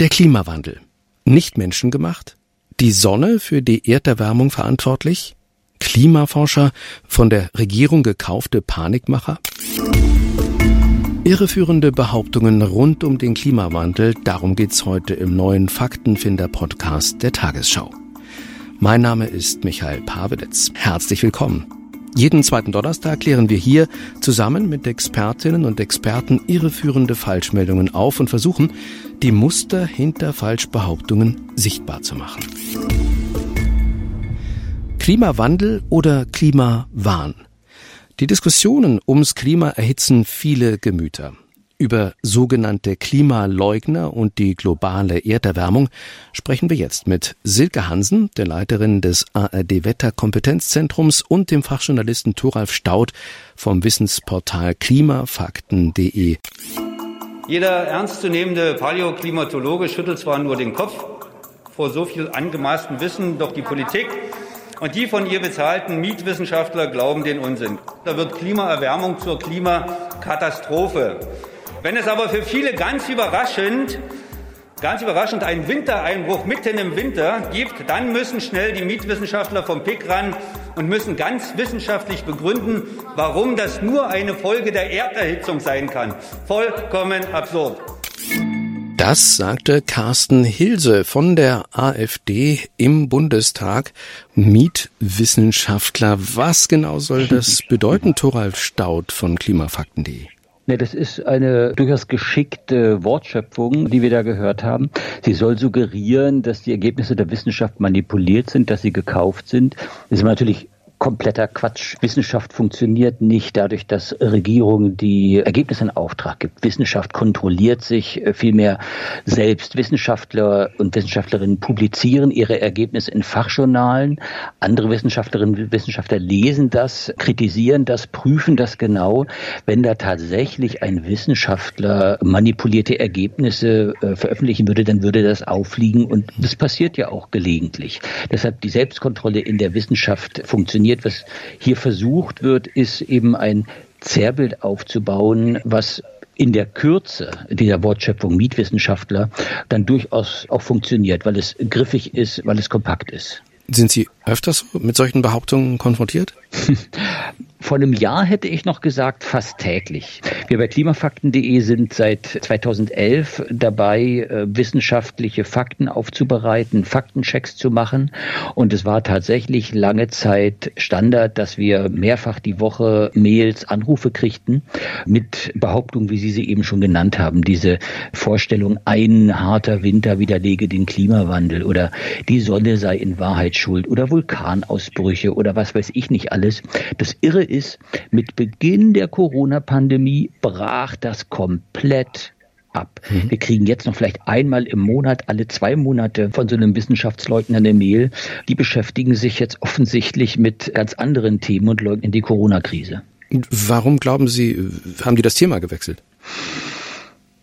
Der Klimawandel. Nicht menschengemacht? Die Sonne für die Erderwärmung verantwortlich? Klimaforscher von der Regierung gekaufte Panikmacher? Irreführende Behauptungen rund um den Klimawandel, darum geht's heute im neuen Faktenfinder-Podcast der Tagesschau. Mein Name ist Michael Pavedetz. Herzlich willkommen. Jeden zweiten Donnerstag klären wir hier zusammen mit Expertinnen und Experten irreführende Falschmeldungen auf und versuchen, die Muster hinter Falschbehauptungen sichtbar zu machen. Klimawandel oder Klimawahn? Die Diskussionen ums Klima erhitzen viele Gemüter. Über sogenannte Klimaleugner und die globale Erderwärmung sprechen wir jetzt mit Silke Hansen, der Leiterin des ARD Wetterkompetenzzentrums und dem Fachjournalisten Thoralf Staud vom Wissensportal klimafakten.de. Jeder ernstzunehmende Paläoklimatologe schüttelt zwar nur den Kopf vor so viel angemaßtem Wissen, doch die Politik und die von ihr bezahlten Mietwissenschaftler glauben den Unsinn. Da wird Klimaerwärmung zur Klimakatastrophe. Wenn es aber für viele ganz überraschend, ganz überraschend einen Wintereinbruch mitten im Winter gibt, dann müssen schnell die Mietwissenschaftler vom PIK ran und müssen ganz wissenschaftlich begründen, warum das nur eine Folge der Erderhitzung sein kann. Vollkommen absurd. Das sagte Carsten Hilse von der AfD im Bundestag. Mietwissenschaftler. Was genau soll das bedeuten, Thoralf Staud von klimafakten.de? Ne, das ist eine durchaus geschickte Wortschöpfung, die wir da gehört haben. Sie soll suggerieren, dass die Ergebnisse der Wissenschaft manipuliert sind, dass sie gekauft sind. Das ist natürlich kompletter Quatsch. Wissenschaft funktioniert nicht dadurch, dass Regierungen die Ergebnisse in Auftrag gibt. Wissenschaft kontrolliert sich äh, vielmehr selbst. Wissenschaftler und Wissenschaftlerinnen publizieren ihre Ergebnisse in Fachjournalen. Andere Wissenschaftlerinnen und Wissenschaftler lesen das, kritisieren das, prüfen das genau. Wenn da tatsächlich ein Wissenschaftler manipulierte Ergebnisse äh, veröffentlichen würde, dann würde das auffliegen und das passiert ja auch gelegentlich. Deshalb die Selbstkontrolle in der Wissenschaft funktioniert funktioniert. Was hier versucht wird, ist eben ein Zerrbild aufzubauen, was in der Kürze dieser Wortschöpfung Mietwissenschaftler dann durchaus auch funktioniert, weil es griffig ist, weil es kompakt ist. Sind Sie öfters mit solchen Behauptungen konfrontiert? Vor einem Jahr hätte ich noch gesagt, fast täglich. Wir bei klimafakten.de sind seit 2011 dabei, äh, wissenschaftliche Fakten aufzubereiten, Faktenchecks zu machen. Und es war tatsächlich lange Zeit Standard, dass wir mehrfach die Woche Mails, Anrufe kriegten mit Behauptungen, wie Sie sie eben schon genannt haben. Diese Vorstellung, ein harter Winter widerlege den Klimawandel oder die Sonne sei in Wahrheit schuld oder Vulkanausbrüche oder was weiß ich nicht alles. Das Irre ist, mit Beginn der Corona-Pandemie brach das komplett ab. Mhm. Wir kriegen jetzt noch vielleicht einmal im Monat, alle zwei Monate von so einem Wissenschaftsleugner eine Mail. Die beschäftigen sich jetzt offensichtlich mit ganz anderen Themen und leugnen die Corona-Krise. Warum glauben Sie, haben die das Thema gewechselt?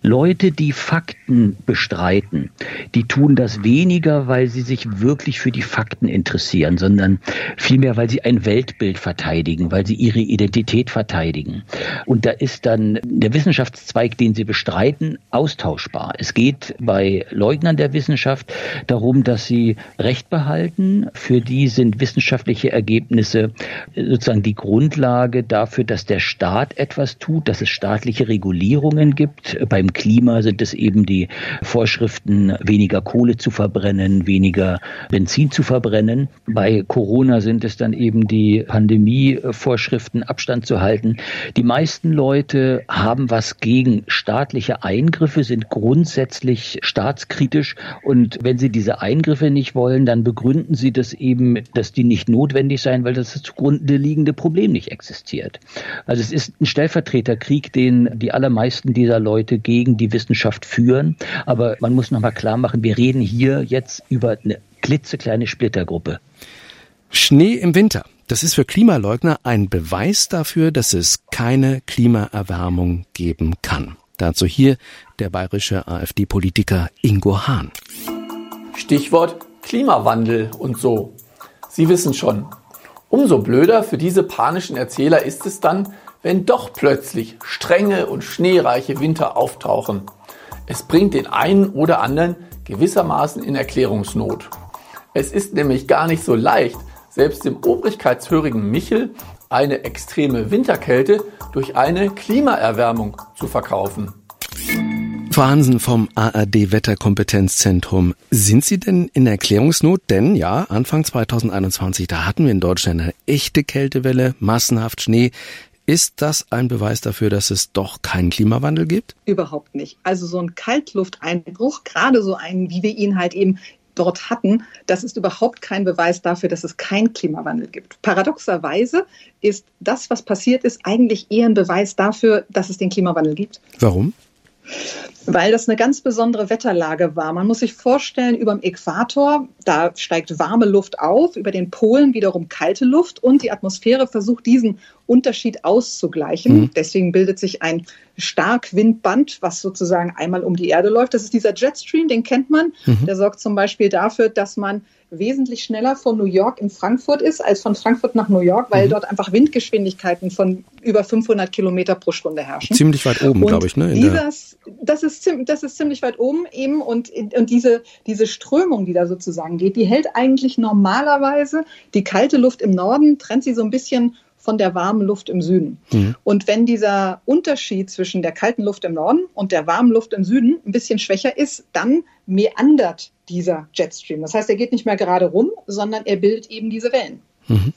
Leute, die Fakten bestreiten, die tun das weniger, weil sie sich wirklich für die Fakten interessieren, sondern vielmehr, weil sie ein Weltbild verteidigen, weil sie ihre Identität verteidigen. Und da ist dann der Wissenschaftszweig, den sie bestreiten, austauschbar. Es geht bei Leugnern der Wissenschaft darum, dass sie Recht behalten. Für die sind wissenschaftliche Ergebnisse sozusagen die Grundlage dafür, dass der Staat etwas tut, dass es staatliche Regulierungen gibt. Beim Klima sind es eben die Vorschriften, weniger Kohle zu verbrennen, weniger Benzin zu verbrennen. Bei Corona sind es dann eben die Pandemievorschriften, Abstand zu halten. Die meisten Leute haben was gegen staatliche Eingriffe, sind grundsätzlich staatskritisch und wenn sie diese Eingriffe nicht wollen, dann begründen sie das eben, dass die nicht notwendig seien, weil das zugrunde liegende Problem nicht existiert. Also es ist ein Stellvertreterkrieg, den die allermeisten dieser Leute gegen gegen die Wissenschaft führen. Aber man muss nochmal klar machen, wir reden hier jetzt über eine klitzekleine Splittergruppe. Schnee im Winter. Das ist für Klimaleugner ein Beweis dafür, dass es keine Klimaerwärmung geben kann. Dazu hier der bayerische AfD-Politiker Ingo Hahn. Stichwort Klimawandel und so. Sie wissen schon. Umso blöder für diese panischen Erzähler ist es dann, wenn doch plötzlich strenge und schneereiche Winter auftauchen. Es bringt den einen oder anderen gewissermaßen in Erklärungsnot. Es ist nämlich gar nicht so leicht, selbst dem obrigkeitshörigen Michel eine extreme Winterkälte durch eine Klimaerwärmung zu verkaufen. Frau Hansen vom ARD Wetterkompetenzzentrum. Sind Sie denn in Erklärungsnot? Denn ja, Anfang 2021, da hatten wir in Deutschland eine echte Kältewelle, massenhaft Schnee. Ist das ein Beweis dafür, dass es doch keinen Klimawandel gibt? Überhaupt nicht. Also so ein Kaltlufteinbruch, gerade so einen, wie wir ihn halt eben dort hatten, das ist überhaupt kein Beweis dafür, dass es keinen Klimawandel gibt. Paradoxerweise ist das, was passiert ist, eigentlich eher ein Beweis dafür, dass es den Klimawandel gibt. Warum? weil das eine ganz besondere Wetterlage war. Man muss sich vorstellen, über dem Äquator, da steigt warme Luft auf, über den Polen wiederum kalte Luft und die Atmosphäre versucht diesen Unterschied auszugleichen. Mhm. Deswegen bildet sich ein Starkwindband, was sozusagen einmal um die Erde läuft. Das ist dieser Jetstream, den kennt man. Mhm. Der sorgt zum Beispiel dafür, dass man wesentlich schneller von New York in Frankfurt ist als von Frankfurt nach New York, weil mhm. dort einfach Windgeschwindigkeiten von über 500 Kilometer pro Stunde herrschen. Ziemlich weit oben, glaube ich. Ne? Dieses, das, ist, das ist ziemlich weit oben eben und, und diese, diese Strömung, die da sozusagen geht, die hält eigentlich normalerweise die kalte Luft im Norden, trennt sie so ein bisschen von der warmen Luft im Süden. Mhm. Und wenn dieser Unterschied zwischen der kalten Luft im Norden und der warmen Luft im Süden ein bisschen schwächer ist, dann meandert dieser Jetstream. Das heißt, er geht nicht mehr gerade rum, sondern er bildet eben diese Wellen. Mhm.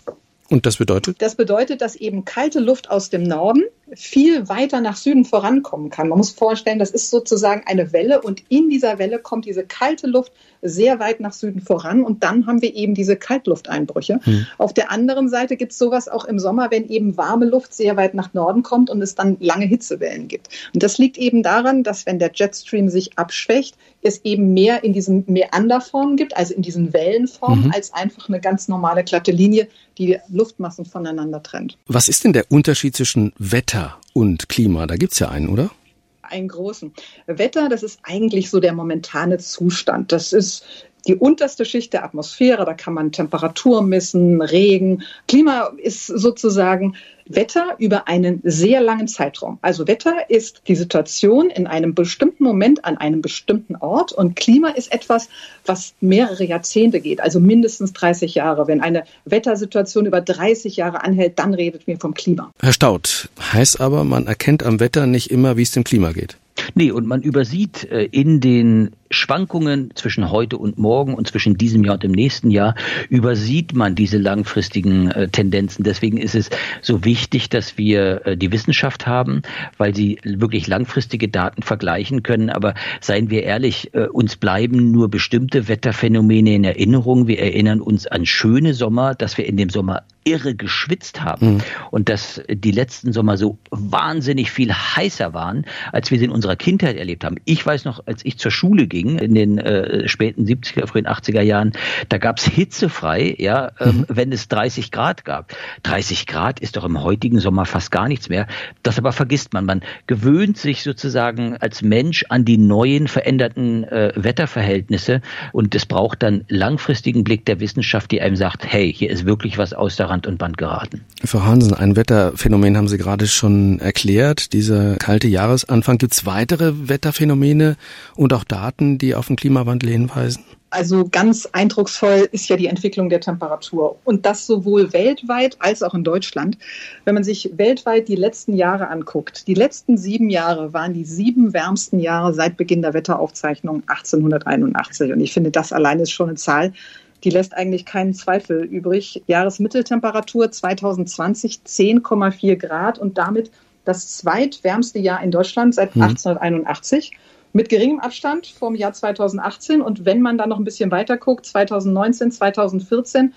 Und das bedeutet? Das bedeutet, dass eben kalte Luft aus dem Norden viel weiter nach Süden vorankommen kann. Man muss vorstellen, das ist sozusagen eine Welle und in dieser Welle kommt diese kalte Luft sehr weit nach Süden voran und dann haben wir eben diese Kaltlufteinbrüche. Hm. Auf der anderen Seite gibt es sowas auch im Sommer, wenn eben warme Luft sehr weit nach Norden kommt und es dann lange Hitzewellen gibt. Und das liegt eben daran, dass wenn der Jetstream sich abschwächt, es eben mehr in diesen Meanderformen gibt, also in diesen Wellenformen, mhm. als einfach eine ganz normale glatte Linie, die Luftmassen voneinander trennt. Was ist denn der Unterschied zwischen Wetter und Klima? Da gibt es ja einen, oder? Einen großen. Wetter, das ist eigentlich so der momentane Zustand. Das ist die unterste Schicht der Atmosphäre, da kann man Temperatur messen, Regen. Klima ist sozusagen Wetter über einen sehr langen Zeitraum. Also Wetter ist die Situation in einem bestimmten Moment an einem bestimmten Ort und Klima ist etwas, was mehrere Jahrzehnte geht, also mindestens 30 Jahre. Wenn eine Wettersituation über 30 Jahre anhält, dann redet mir vom Klima. Herr Staud, heißt aber, man erkennt am Wetter nicht immer, wie es dem Klima geht. Nee, und man übersieht äh, in den Schwankungen zwischen heute und morgen und zwischen diesem Jahr und dem nächsten Jahr übersieht man diese langfristigen äh, Tendenzen. Deswegen ist es so wichtig, dass wir äh, die Wissenschaft haben, weil sie wirklich langfristige Daten vergleichen können. Aber seien wir ehrlich, uns bleiben nur bestimmte Wetterphänomene in Erinnerung. Wir erinnern uns an schöne Sommer, dass wir in dem Sommer irre geschwitzt haben mhm. und dass die letzten Sommer so wahnsinnig viel heißer waren, als wir sie in unserer Kindheit erlebt haben. Ich weiß noch, als ich zur Schule ging in den äh, späten 70er, frühen 80er Jahren, da gab's hitzefrei, ja, ähm, mhm. wenn es 30 Grad gab. 30 Grad ist doch im heutigen Sommer fast gar nichts mehr. Das aber vergisst man. Man gewöhnt sich sozusagen als Mensch an die neuen veränderten äh, Wetterverhältnisse und es braucht dann langfristigen Blick der Wissenschaft, die einem sagt, hey, hier ist wirklich was aus der Rand und Band geraten. Frau Hansen, ein Wetterphänomen haben Sie gerade schon erklärt. Dieser kalte Jahresanfang. Gibt es weitere Wetterphänomene und auch Daten, die auf den Klimawandel hinweisen? Also ganz eindrucksvoll ist ja die Entwicklung der Temperatur und das sowohl weltweit als auch in Deutschland. Wenn man sich weltweit die letzten Jahre anguckt, die letzten sieben Jahre waren die sieben wärmsten Jahre seit Beginn der Wetteraufzeichnung 1881 und ich finde, das allein ist schon eine Zahl, die lässt eigentlich keinen Zweifel übrig. Jahresmitteltemperatur 2020 10,4 Grad und damit das zweitwärmste Jahr in Deutschland seit mhm. 1881 mit geringem Abstand vom Jahr 2018. Und wenn man dann noch ein bisschen weiter guckt, 2019, 2014,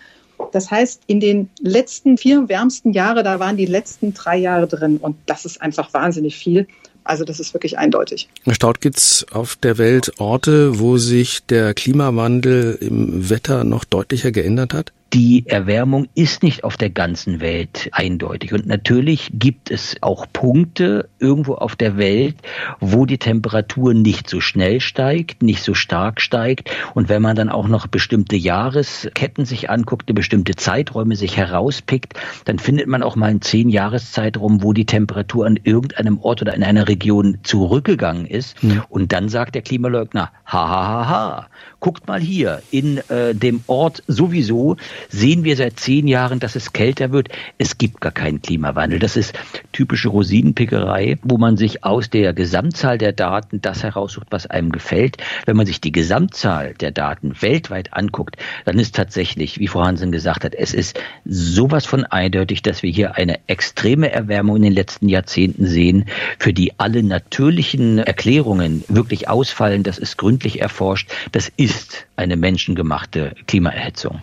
das heißt, in den letzten vier wärmsten Jahre, da waren die letzten drei Jahre drin. Und das ist einfach wahnsinnig viel. Also das ist wirklich eindeutig. Herr Staud, gibt es auf der Welt Orte, wo sich der Klimawandel im Wetter noch deutlicher geändert hat? Die Erwärmung ist nicht auf der ganzen Welt eindeutig. Und natürlich gibt es auch Punkte irgendwo auf der Welt, wo die Temperatur nicht so schnell steigt, nicht so stark steigt. Und wenn man dann auch noch bestimmte Jahresketten sich anguckt, bestimmte Zeiträume sich herauspickt, dann findet man auch mal einen zehn Jahreszeitraum, wo die Temperatur an irgendeinem Ort oder in einer Region zurückgegangen ist. Mhm. Und dann sagt der Klimaleugner, ha, ha, ha, ha, guckt mal hier, in äh, dem Ort sowieso sehen wir seit zehn Jahren, dass es kälter wird. Es gibt gar keinen Klimawandel. Das ist typische Rosinenpickerei, wo man sich aus der Gesamtzahl der Daten das heraussucht, was einem gefällt. Wenn man sich die Gesamtzahl der Daten weltweit anguckt, dann ist tatsächlich, wie Frau Hansen gesagt hat, es ist sowas von eindeutig, dass wir hier eine extreme Erwärmung in den letzten Jahrzehnten sehen, für die alle natürlichen Erklärungen wirklich ausfallen. Das ist gründlich erforscht. Das ist eine menschengemachte Klimaerhitzung.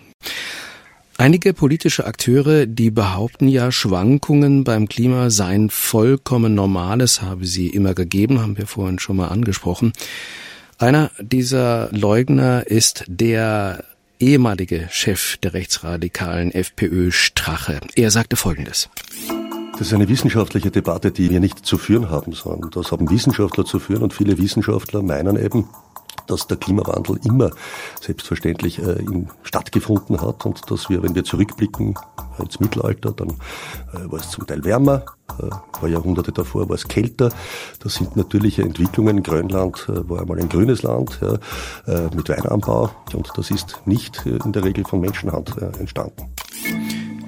Einige politische Akteure, die behaupten ja, Schwankungen beim Klima seien vollkommen normales, habe sie immer gegeben, haben wir vorhin schon mal angesprochen. Einer dieser Leugner ist der ehemalige Chef der rechtsradikalen FPÖ Strache. Er sagte Folgendes. Das ist eine wissenschaftliche Debatte, die wir nicht zu führen haben, sondern das haben Wissenschaftler zu führen und viele Wissenschaftler meinen eben, dass der Klimawandel immer selbstverständlich äh, stattgefunden hat und dass wir, wenn wir zurückblicken ins Mittelalter, dann äh, war es zum Teil wärmer, äh, ein paar Jahrhunderte davor war es kälter. Das sind natürliche Entwicklungen. Grönland äh, war einmal ein grünes Land ja, äh, mit Weinanbau und das ist nicht äh, in der Regel von Menschenhand äh, entstanden.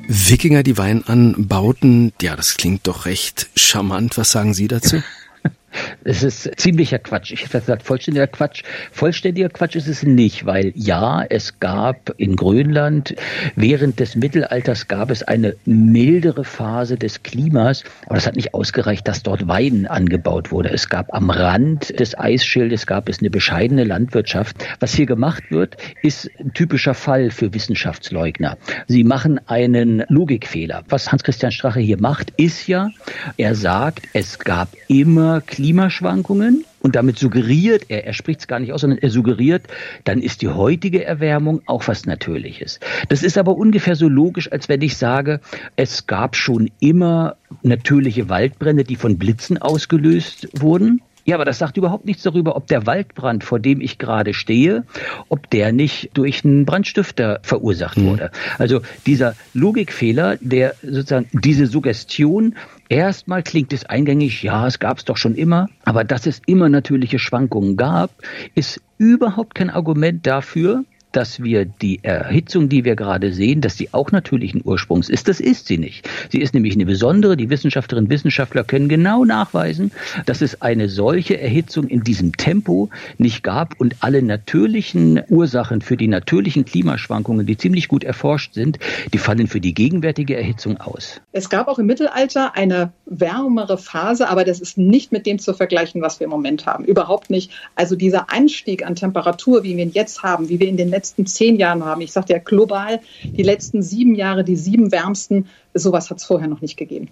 Wikinger, die Wein anbauten, ja, das klingt doch recht charmant. Was sagen Sie dazu? Es ist ziemlicher Quatsch. Ich hätte gesagt, vollständiger Quatsch. Vollständiger Quatsch ist es nicht, weil ja, es gab in Grönland während des Mittelalters gab es eine mildere Phase des Klimas, aber das hat nicht ausgereicht, dass dort Wein angebaut wurde. Es gab am Rand des Eisschildes gab es eine bescheidene Landwirtschaft. Was hier gemacht wird, ist ein typischer Fall für Wissenschaftsleugner. Sie machen einen Logikfehler. Was Hans-Christian Strache hier macht, ist ja, er sagt, es gab immer Klima Klimaschwankungen und damit suggeriert er, er spricht es gar nicht aus, sondern er suggeriert, dann ist die heutige Erwärmung auch was Natürliches. Das ist aber ungefähr so logisch, als wenn ich sage, es gab schon immer natürliche Waldbrände, die von Blitzen ausgelöst wurden. Ja, aber das sagt überhaupt nichts darüber, ob der Waldbrand, vor dem ich gerade stehe, ob der nicht durch einen Brandstifter verursacht mhm. wurde. Also dieser Logikfehler, der sozusagen diese Suggestion, erstmal klingt es eingängig, ja, es gab es doch schon immer, aber dass es immer natürliche Schwankungen gab, ist überhaupt kein Argument dafür, dass wir die Erhitzung, die wir gerade sehen, dass sie auch natürlichen Ursprungs ist. Das ist sie nicht. Sie ist nämlich eine besondere. Die Wissenschaftlerinnen und Wissenschaftler können genau nachweisen, dass es eine solche Erhitzung in diesem Tempo nicht gab und alle natürlichen Ursachen für die natürlichen Klimaschwankungen, die ziemlich gut erforscht sind, die fallen für die gegenwärtige Erhitzung aus. Es gab auch im Mittelalter eine wärmere Phase, aber das ist nicht mit dem zu vergleichen, was wir im Moment haben. Überhaupt nicht. Also dieser Anstieg an Temperatur, wie wir ihn jetzt haben, wie wir in den letzten letzten zehn Jahren haben. Ich sagte ja global, die letzten sieben Jahre, die sieben wärmsten. Sowas hat es vorher noch nicht gegeben.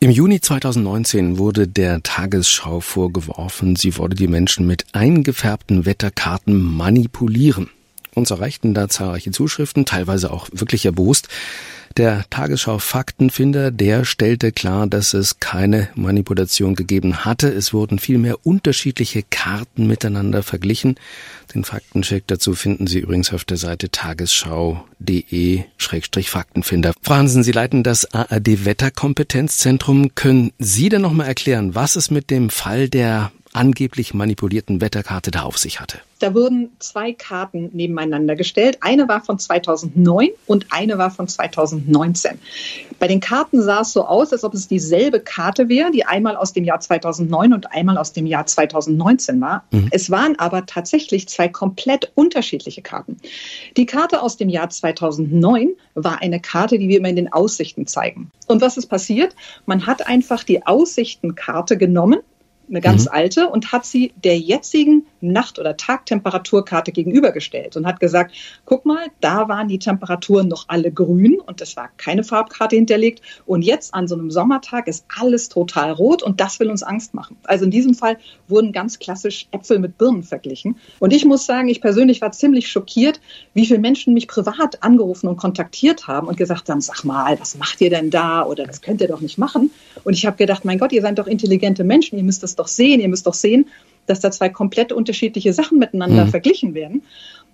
Im Juni 2019 wurde der Tagesschau vorgeworfen, sie wolle die Menschen mit eingefärbten Wetterkarten manipulieren. Uns erreichten da zahlreiche Zuschriften, teilweise auch wirklich erbost. Der Tagesschau Faktenfinder, der stellte klar, dass es keine Manipulation gegeben hatte. Es wurden vielmehr unterschiedliche Karten miteinander verglichen. Den Faktencheck dazu finden Sie übrigens auf der Seite tagesschau.de-faktenfinder. Fransen, Sie leiten das ARD Wetterkompetenzzentrum. Können Sie denn nochmal erklären, was es mit dem Fall der angeblich manipulierten Wetterkarte da auf sich hatte? Da wurden zwei Karten nebeneinander gestellt. Eine war von 2009 und eine war von 2019. Bei den Karten sah es so aus, als ob es dieselbe Karte wäre, die einmal aus dem Jahr 2009 und einmal aus dem Jahr 2019 war. Mhm. Es waren aber tatsächlich zwei komplett unterschiedliche Karten. Die Karte aus dem Jahr 2009 war eine Karte, die wir immer in den Aussichten zeigen. Und was ist passiert? Man hat einfach die Aussichtenkarte genommen eine ganz mhm. alte, und hat sie der jetzigen Nacht- oder Tagtemperaturkarte gegenübergestellt und hat gesagt, guck mal, da waren die Temperaturen noch alle grün und es war keine Farbkarte hinterlegt. Und jetzt an so einem Sommertag ist alles total rot und das will uns Angst machen. Also in diesem Fall wurden ganz klassisch Äpfel mit Birnen verglichen. Und ich muss sagen, ich persönlich war ziemlich schockiert, wie viele Menschen mich privat angerufen und kontaktiert haben und gesagt haben, sag mal, was macht ihr denn da oder das könnt ihr doch nicht machen. Und ich habe gedacht, mein Gott, ihr seid doch intelligente Menschen, ihr müsst das doch sehen, ihr müsst doch sehen, dass da zwei komplett unterschiedliche Sachen miteinander mhm. verglichen werden.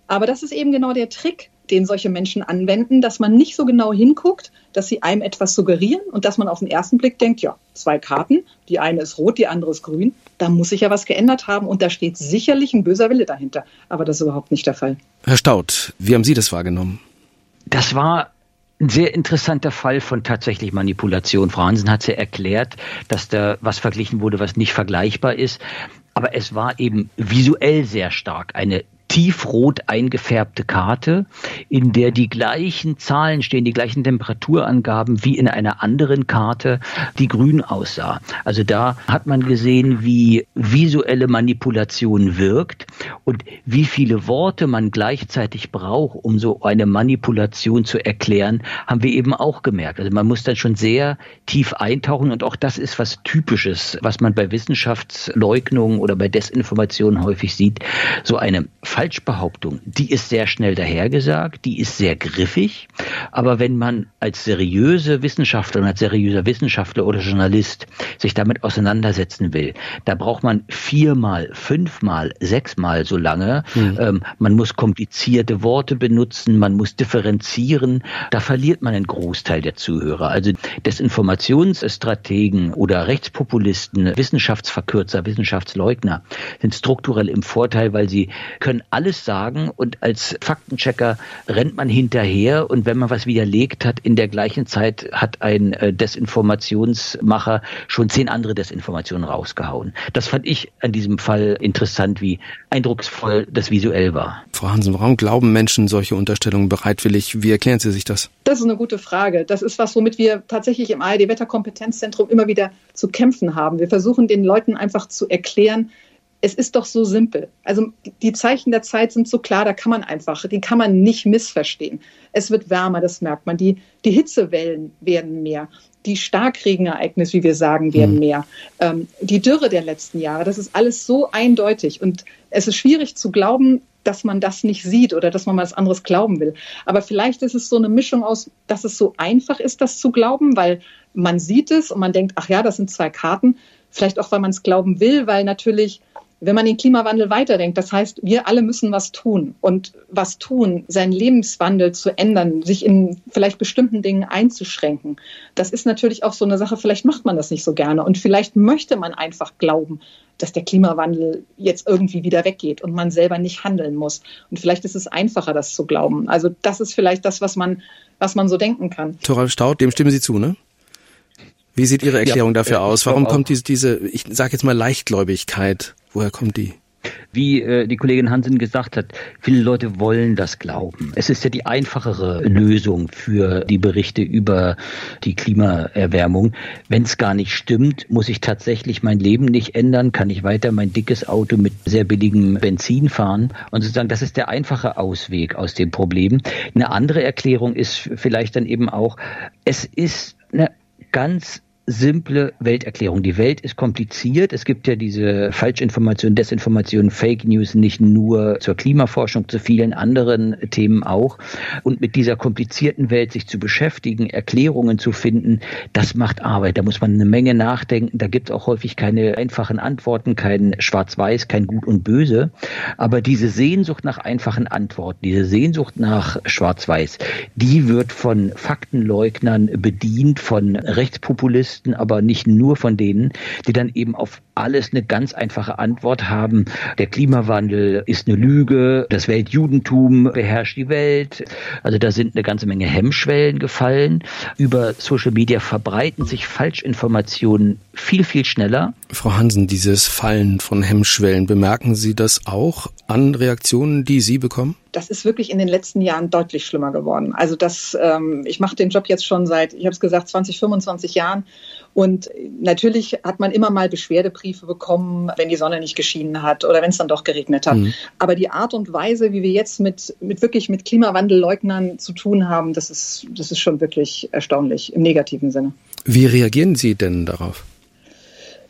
Aber das ist eben genau der Trick, den solche Menschen anwenden, dass man nicht so genau hinguckt, dass sie einem etwas suggerieren und dass man auf den ersten Blick denkt, ja, zwei Karten, die eine ist rot, die andere ist grün, da muss sich ja was geändert haben und da steht sicherlich ein böser Wille dahinter. Aber das ist überhaupt nicht der Fall. Herr Staud, wie haben Sie das wahrgenommen? Das war ein sehr interessanter Fall von tatsächlich Manipulation. Frau Hansen hat ja erklärt, dass da was verglichen wurde, was nicht vergleichbar ist. Aber es war eben visuell sehr stark eine tiefrot eingefärbte Karte, in der die gleichen Zahlen stehen, die gleichen Temperaturangaben wie in einer anderen Karte, die grün aussah. Also da hat man gesehen, wie visuelle Manipulation wirkt und wie viele Worte man gleichzeitig braucht, um so eine Manipulation zu erklären, haben wir eben auch gemerkt. Also man muss dann schon sehr tief eintauchen und auch das ist was Typisches, was man bei Wissenschaftsleugnung oder bei Desinformation häufig sieht. So eine Falschbehauptung, die ist sehr schnell dahergesagt, die ist sehr griffig, aber wenn man als seriöse Wissenschaftlerin, als seriöser Wissenschaftler oder Journalist sich damit auseinandersetzen will, da braucht man viermal, fünfmal, sechsmal so lange. Mhm. Ähm, man muss komplizierte Worte benutzen, man muss differenzieren. Da verliert man einen Großteil der Zuhörer. Also Desinformationsstrategen oder Rechtspopulisten, Wissenschaftsverkürzer, Wissenschaftsleugner sind strukturell im Vorteil, weil sie können alles sagen und als Faktenchecker rennt man hinterher und wenn man was widerlegt hat, in der gleichen Zeit hat ein äh, Desinformationsmacher schon zehn andere Desinformationen rausgehauen. Das fand ich an diesem Fall interessant, wie eindrucksvoll das visuell war. Frau Hansen, warum glauben Menschen solche Unterstellungen bereitwillig? Wie erklären Sie sich das? Das ist eine gute Frage. Das ist was, womit wir tatsächlich im ARD Wetterkompetenzzentrum immer wieder zu kämpfen haben. Wir versuchen den Leuten einfach zu erklären, es ist doch so simpel. Also die Zeichen der Zeit sind so klar, da kann man einfach, die kann man nicht missverstehen. Es wird wärmer, das merkt man. Die, die Hitzewellen werden mehr. Die Starkregenereignisse, wie wir sagen, werden mhm. mehr. Ähm, die Dürre der letzten Jahre, das ist alles so eindeutig. Und es ist schwierig zu glauben, dass man das nicht sieht oder dass man was anderes glauben will. Aber vielleicht ist es so eine Mischung aus, dass es so einfach ist, das zu glauben, weil man sieht es und man denkt, ach ja, das sind zwei Karten. Vielleicht auch, weil man es glauben will, weil natürlich wenn man den Klimawandel weiterdenkt, das heißt, wir alle müssen was tun und was tun, seinen Lebenswandel zu ändern, sich in vielleicht bestimmten Dingen einzuschränken. Das ist natürlich auch so eine Sache, vielleicht macht man das nicht so gerne und vielleicht möchte man einfach glauben, dass der Klimawandel jetzt irgendwie wieder weggeht und man selber nicht handeln muss. Und vielleicht ist es einfacher, das zu glauben. Also das ist vielleicht das, was man, was man so denken kann. Thoralf Staud, dem stimmen Sie zu, ne? Wie sieht Ihre Erklärung ja, dafür aus? Warum kommt diese, diese ich sage jetzt mal Leichtgläubigkeit Woher kommt die? Wie äh, die Kollegin Hansen gesagt hat, viele Leute wollen das glauben. Es ist ja die einfachere Lösung für die Berichte über die Klimaerwärmung. Wenn es gar nicht stimmt, muss ich tatsächlich mein Leben nicht ändern, kann ich weiter mein dickes Auto mit sehr billigem Benzin fahren und sozusagen, das ist der einfache Ausweg aus dem Problem. Eine andere Erklärung ist vielleicht dann eben auch, es ist eine ganz simple Welterklärung. Die Welt ist kompliziert. Es gibt ja diese Falschinformation, Desinformation, Fake News nicht nur zur Klimaforschung, zu vielen anderen Themen auch. Und mit dieser komplizierten Welt sich zu beschäftigen, Erklärungen zu finden, das macht Arbeit. Da muss man eine Menge nachdenken. Da gibt es auch häufig keine einfachen Antworten, kein Schwarz-Weiß, kein Gut und Böse. Aber diese Sehnsucht nach einfachen Antworten, diese Sehnsucht nach Schwarz-Weiß, die wird von Faktenleugnern bedient, von Rechtspopulisten, Journalisten, aber nicht nur von denen, die dann eben auf alles eine ganz einfache Antwort haben. Der Klimawandel ist eine Lüge, das Weltjudentum beherrscht die Welt. Also da sind eine ganze Menge Hemmschwellen gefallen. Über Social Media verbreiten sich Falschinformationen viel, viel schneller. Frau Hansen, dieses Fallen von Hemmschwellen, bemerken Sie das auch an Reaktionen, die Sie bekommen? das ist wirklich in den letzten Jahren deutlich schlimmer geworden. Also das, ähm, ich mache den Job jetzt schon seit, ich habe es gesagt, 20, 25 Jahren Und natürlich hat man immer mal Beschwerdebriefe bekommen, wenn die Sonne nicht geschienen hat oder wenn es dann doch geregnet hat. Mhm. Aber die Art und Weise, wie wir jetzt mit, mit wirklich mit Klimawandelleugnern zu tun haben, das ist, das ist schon wirklich erstaunlich im negativen Sinne. Wie reagieren Sie denn darauf?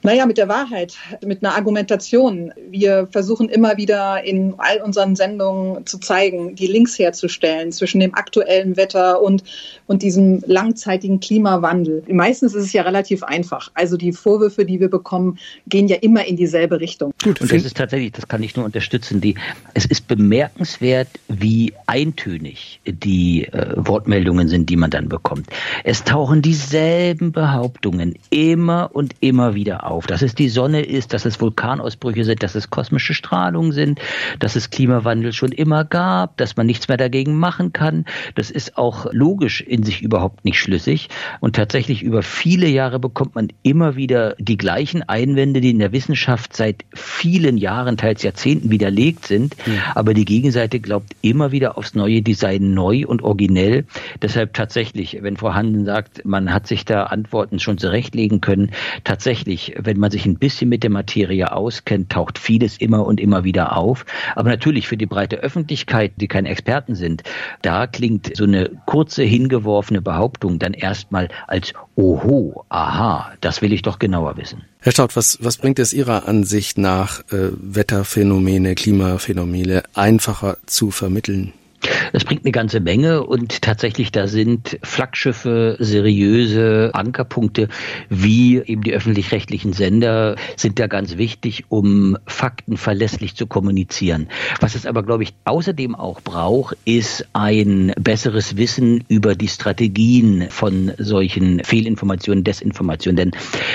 Naja, mit der Wahrheit, mit einer Argumentation. Wir versuchen immer wieder in all unseren Sendungen zu zeigen, die Links herzustellen zwischen dem aktuellen Wetter und, und diesem langzeitigen Klimawandel. Meistens ist es ja relativ einfach. Also die Vorwürfe, die wir bekommen, gehen ja immer in dieselbe Richtung. Gut, und das ist tatsächlich, das kann ich nur unterstützen. Die, es ist bemerkenswert, wie eintönig die äh, Wortmeldungen sind, die man dann bekommt. Es tauchen dieselben Behauptungen immer und immer wieder auf auf, dass es die Sonne ist, dass es Vulkanausbrüche sind, dass es kosmische Strahlung sind, dass es Klimawandel schon immer gab, dass man nichts mehr dagegen machen kann. Das ist auch logisch in sich überhaupt nicht schlüssig. Und tatsächlich über viele Jahre bekommt man immer wieder die gleichen Einwände, die in der Wissenschaft seit vielen Jahren, teils Jahrzehnten widerlegt sind. Ja. Aber die Gegenseite glaubt immer wieder aufs neue Design neu und originell. Deshalb tatsächlich, wenn Frau Handen sagt, man hat sich da Antworten schon zurechtlegen können, tatsächlich, wenn man sich ein bisschen mit der Materie auskennt, taucht vieles immer und immer wieder auf. Aber natürlich für die breite Öffentlichkeit, die keine Experten sind, da klingt so eine kurze hingeworfene Behauptung dann erstmal als Oho, aha, das will ich doch genauer wissen. Herr Staud, was, was bringt es Ihrer Ansicht nach, äh, Wetterphänomene, Klimaphänomene einfacher zu vermitteln? Es bringt eine ganze Menge und tatsächlich da sind Flaggschiffe, seriöse Ankerpunkte wie eben die öffentlich-rechtlichen Sender sind da ganz wichtig, um Fakten verlässlich zu kommunizieren. Was es aber, glaube ich, außerdem auch braucht, ist ein besseres Wissen über die Strategien von solchen Fehlinformationen, Desinformationen. Denn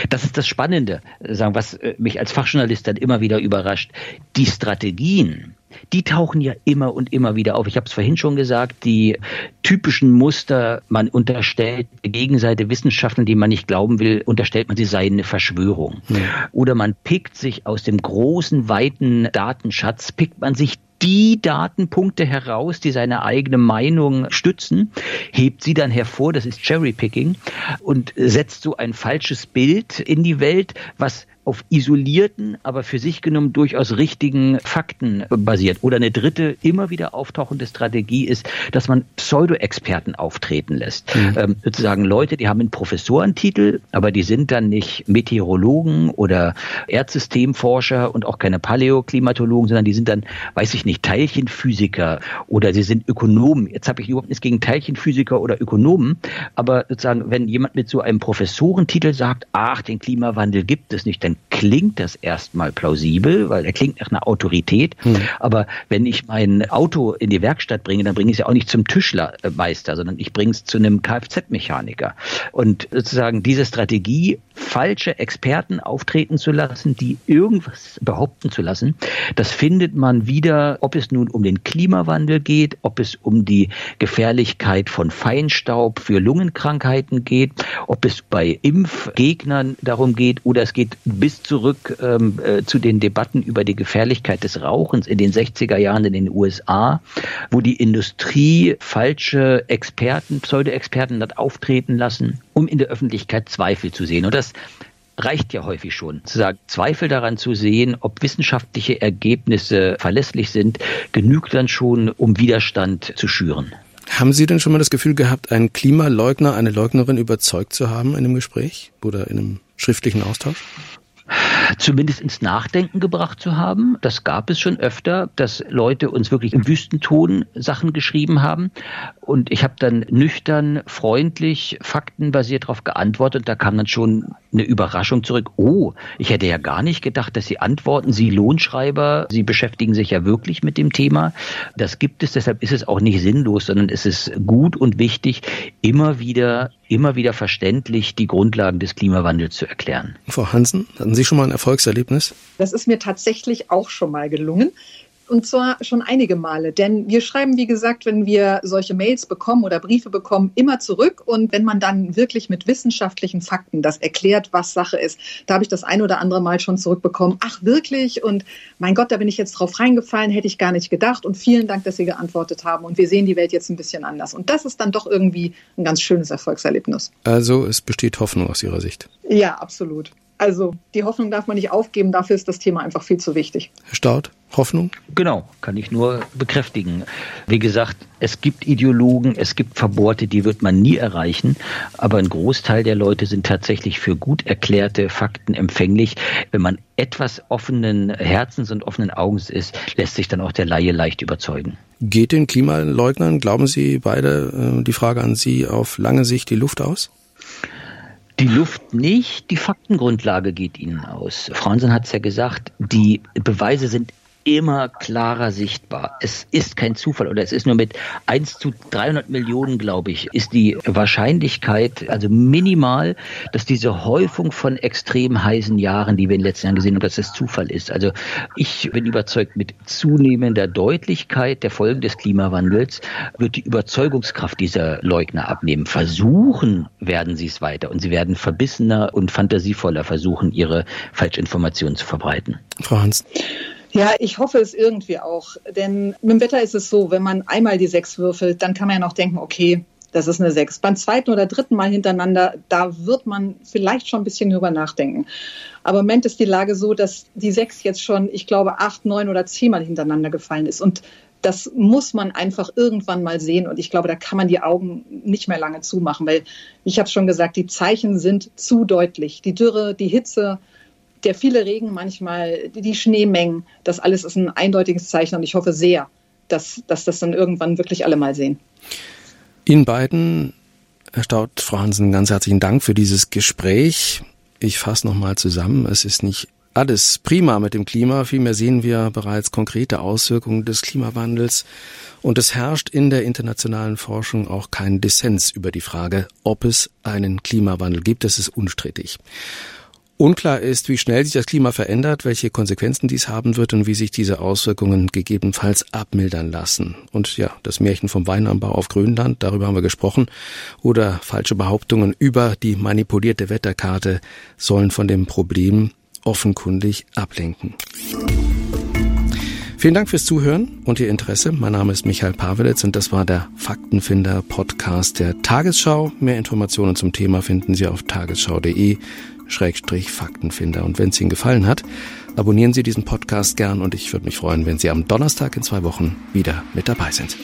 das ist das Spannende, was mich als Fachjournalist dann immer wieder überrascht. Die Strategien, die tauchen ja immer und immer wieder auf. Ich habe es vorhin schon gesagt, die typischen Muster, man unterstellt der Gegenseite Wissenschaftlern, die man nicht glauben will, unterstellt man, sie seien eine Verschwörung. Ja. Oder man pickt sich aus dem großen, weiten Datenschatz, pickt man sich die Datenpunkte heraus, die seine eigene Meinung stützen, hebt sie dann hervor, das ist Cherrypicking, und setzt so ein falsches Bild in die Welt, was auf isolierten, aber für sich genommen durchaus richtigen Fakten basiert. Oder eine dritte, immer wieder auftauchende Strategie ist, dass man Pseudo-Experten auftreten lässt. Mhm. Ähm, sozusagen Leute, die haben einen Professorentitel, aber die sind dann nicht Meteorologen oder Erdsystemforscher und auch keine Paläoklimatologen, sondern die sind dann, weiß ich nicht, Teilchenphysiker oder sie sind Ökonomen. Jetzt habe ich überhaupt nichts gegen Teilchenphysiker oder Ökonomen, aber sozusagen, wenn jemand mit so einem Professorentitel sagt, ach, den Klimawandel gibt es nicht, dann klingt das erstmal plausibel, weil er klingt nach einer Autorität. Hm. Aber wenn ich mein Auto in die Werkstatt bringe, dann bringe ich es ja auch nicht zum Tischlermeister, sondern ich bringe es zu einem Kfz-Mechaniker. Und sozusagen diese Strategie, falsche Experten auftreten zu lassen, die irgendwas behaupten zu lassen, das findet man wieder, ob es nun um den Klimawandel geht, ob es um die Gefährlichkeit von Feinstaub für Lungenkrankheiten geht, ob es bei Impfgegnern darum geht oder es geht bis zurück ähm, äh, zu den Debatten über die Gefährlichkeit des Rauchens in den 60er Jahren in den USA, wo die Industrie falsche Experten, Pseudo-Experten hat auftreten lassen, um in der Öffentlichkeit Zweifel zu sehen. Und das reicht ja häufig schon. Zu sagen, Zweifel daran zu sehen, ob wissenschaftliche Ergebnisse verlässlich sind, genügt dann schon, um Widerstand zu schüren. Haben Sie denn schon mal das Gefühl gehabt, einen Klimaleugner, eine Leugnerin überzeugt zu haben in einem Gespräch oder in einem schriftlichen Austausch? Zumindest ins Nachdenken gebracht zu haben. Das gab es schon öfter, dass Leute uns wirklich im Wüstenton Sachen geschrieben haben. Und ich habe dann nüchtern, freundlich, faktenbasiert darauf geantwortet. Da kam dann schon eine Überraschung zurück. Oh, ich hätte ja gar nicht gedacht, dass Sie antworten. Sie Lohnschreiber, Sie beschäftigen sich ja wirklich mit dem Thema. Das gibt es, deshalb ist es auch nicht sinnlos, sondern es ist gut und wichtig, immer wieder, immer wieder verständlich die Grundlagen des Klimawandels zu erklären. Frau Hansen, hatten Sie schon mal ein Erfolgserlebnis? Das ist mir tatsächlich auch schon mal gelungen. Und zwar schon einige Male. Denn wir schreiben, wie gesagt, wenn wir solche Mails bekommen oder Briefe bekommen, immer zurück. Und wenn man dann wirklich mit wissenschaftlichen Fakten das erklärt, was Sache ist, da habe ich das ein oder andere Mal schon zurückbekommen. Ach, wirklich? Und mein Gott, da bin ich jetzt drauf reingefallen, hätte ich gar nicht gedacht. Und vielen Dank, dass Sie geantwortet haben. Und wir sehen die Welt jetzt ein bisschen anders. Und das ist dann doch irgendwie ein ganz schönes Erfolgserlebnis. Also es besteht Hoffnung aus Ihrer Sicht. Ja, absolut. Also die Hoffnung darf man nicht aufgeben, dafür ist das Thema einfach viel zu wichtig. Herr Staud, Hoffnung? Genau, kann ich nur bekräftigen. Wie gesagt, es gibt Ideologen, es gibt Verbohrte, die wird man nie erreichen, aber ein Großteil der Leute sind tatsächlich für gut erklärte Fakten empfänglich. Wenn man etwas offenen Herzens und offenen Augens ist, lässt sich dann auch der Laie leicht überzeugen. Geht den Klimaleugnern, glauben Sie beide, äh, die Frage an Sie, auf lange Sicht die Luft aus? Die Luft nicht, die Faktengrundlage geht ihnen aus. Franzen hat es ja gesagt, die Beweise sind immer klarer sichtbar. Es ist kein Zufall oder es ist nur mit 1 zu 300 Millionen, glaube ich, ist die Wahrscheinlichkeit also minimal, dass diese Häufung von extrem heißen Jahren, die wir in den letzten Jahren gesehen haben, dass das Zufall ist. Also ich bin überzeugt, mit zunehmender Deutlichkeit der Folgen des Klimawandels wird die Überzeugungskraft dieser Leugner abnehmen. Versuchen werden sie es weiter und sie werden verbissener und fantasievoller versuchen, ihre Falschinformationen zu verbreiten. Frau Hans. Ja, ich hoffe es irgendwie auch. Denn mit dem Wetter ist es so, wenn man einmal die sechs würfelt, dann kann man ja noch denken, okay, das ist eine sechs. Beim zweiten oder dritten Mal hintereinander, da wird man vielleicht schon ein bisschen drüber nachdenken. Aber im Moment ist die Lage so, dass die sechs jetzt schon, ich glaube, acht, neun oder zehnmal hintereinander gefallen ist. Und das muss man einfach irgendwann mal sehen. Und ich glaube, da kann man die Augen nicht mehr lange zumachen, weil ich habe schon gesagt, die Zeichen sind zu deutlich. Die Dürre, die Hitze, der viele Regen, manchmal die Schneemengen, das alles ist ein eindeutiges Zeichen und ich hoffe sehr, dass, dass das dann irgendwann wirklich alle mal sehen. Ihnen beiden, Herr Staud, Frau Hansen, ganz herzlichen Dank für dieses Gespräch. Ich fasse nochmal zusammen. Es ist nicht alles prima mit dem Klima. Vielmehr sehen wir bereits konkrete Auswirkungen des Klimawandels. Und es herrscht in der internationalen Forschung auch kein Dissens über die Frage, ob es einen Klimawandel gibt. Das ist unstrittig. Unklar ist, wie schnell sich das Klima verändert, welche Konsequenzen dies haben wird und wie sich diese Auswirkungen gegebenenfalls abmildern lassen. Und ja, das Märchen vom Weinanbau auf Grönland, darüber haben wir gesprochen, oder falsche Behauptungen über die manipulierte Wetterkarte sollen von dem Problem offenkundig ablenken. Vielen Dank fürs Zuhören und Ihr Interesse. Mein Name ist Michael Pawelitz und das war der Faktenfinder Podcast der Tagesschau. Mehr Informationen zum Thema finden Sie auf tagesschau.de Faktenfinder. Und wenn es Ihnen gefallen hat, abonnieren Sie diesen Podcast gern und ich würde mich freuen, wenn Sie am Donnerstag in zwei Wochen wieder mit dabei sind.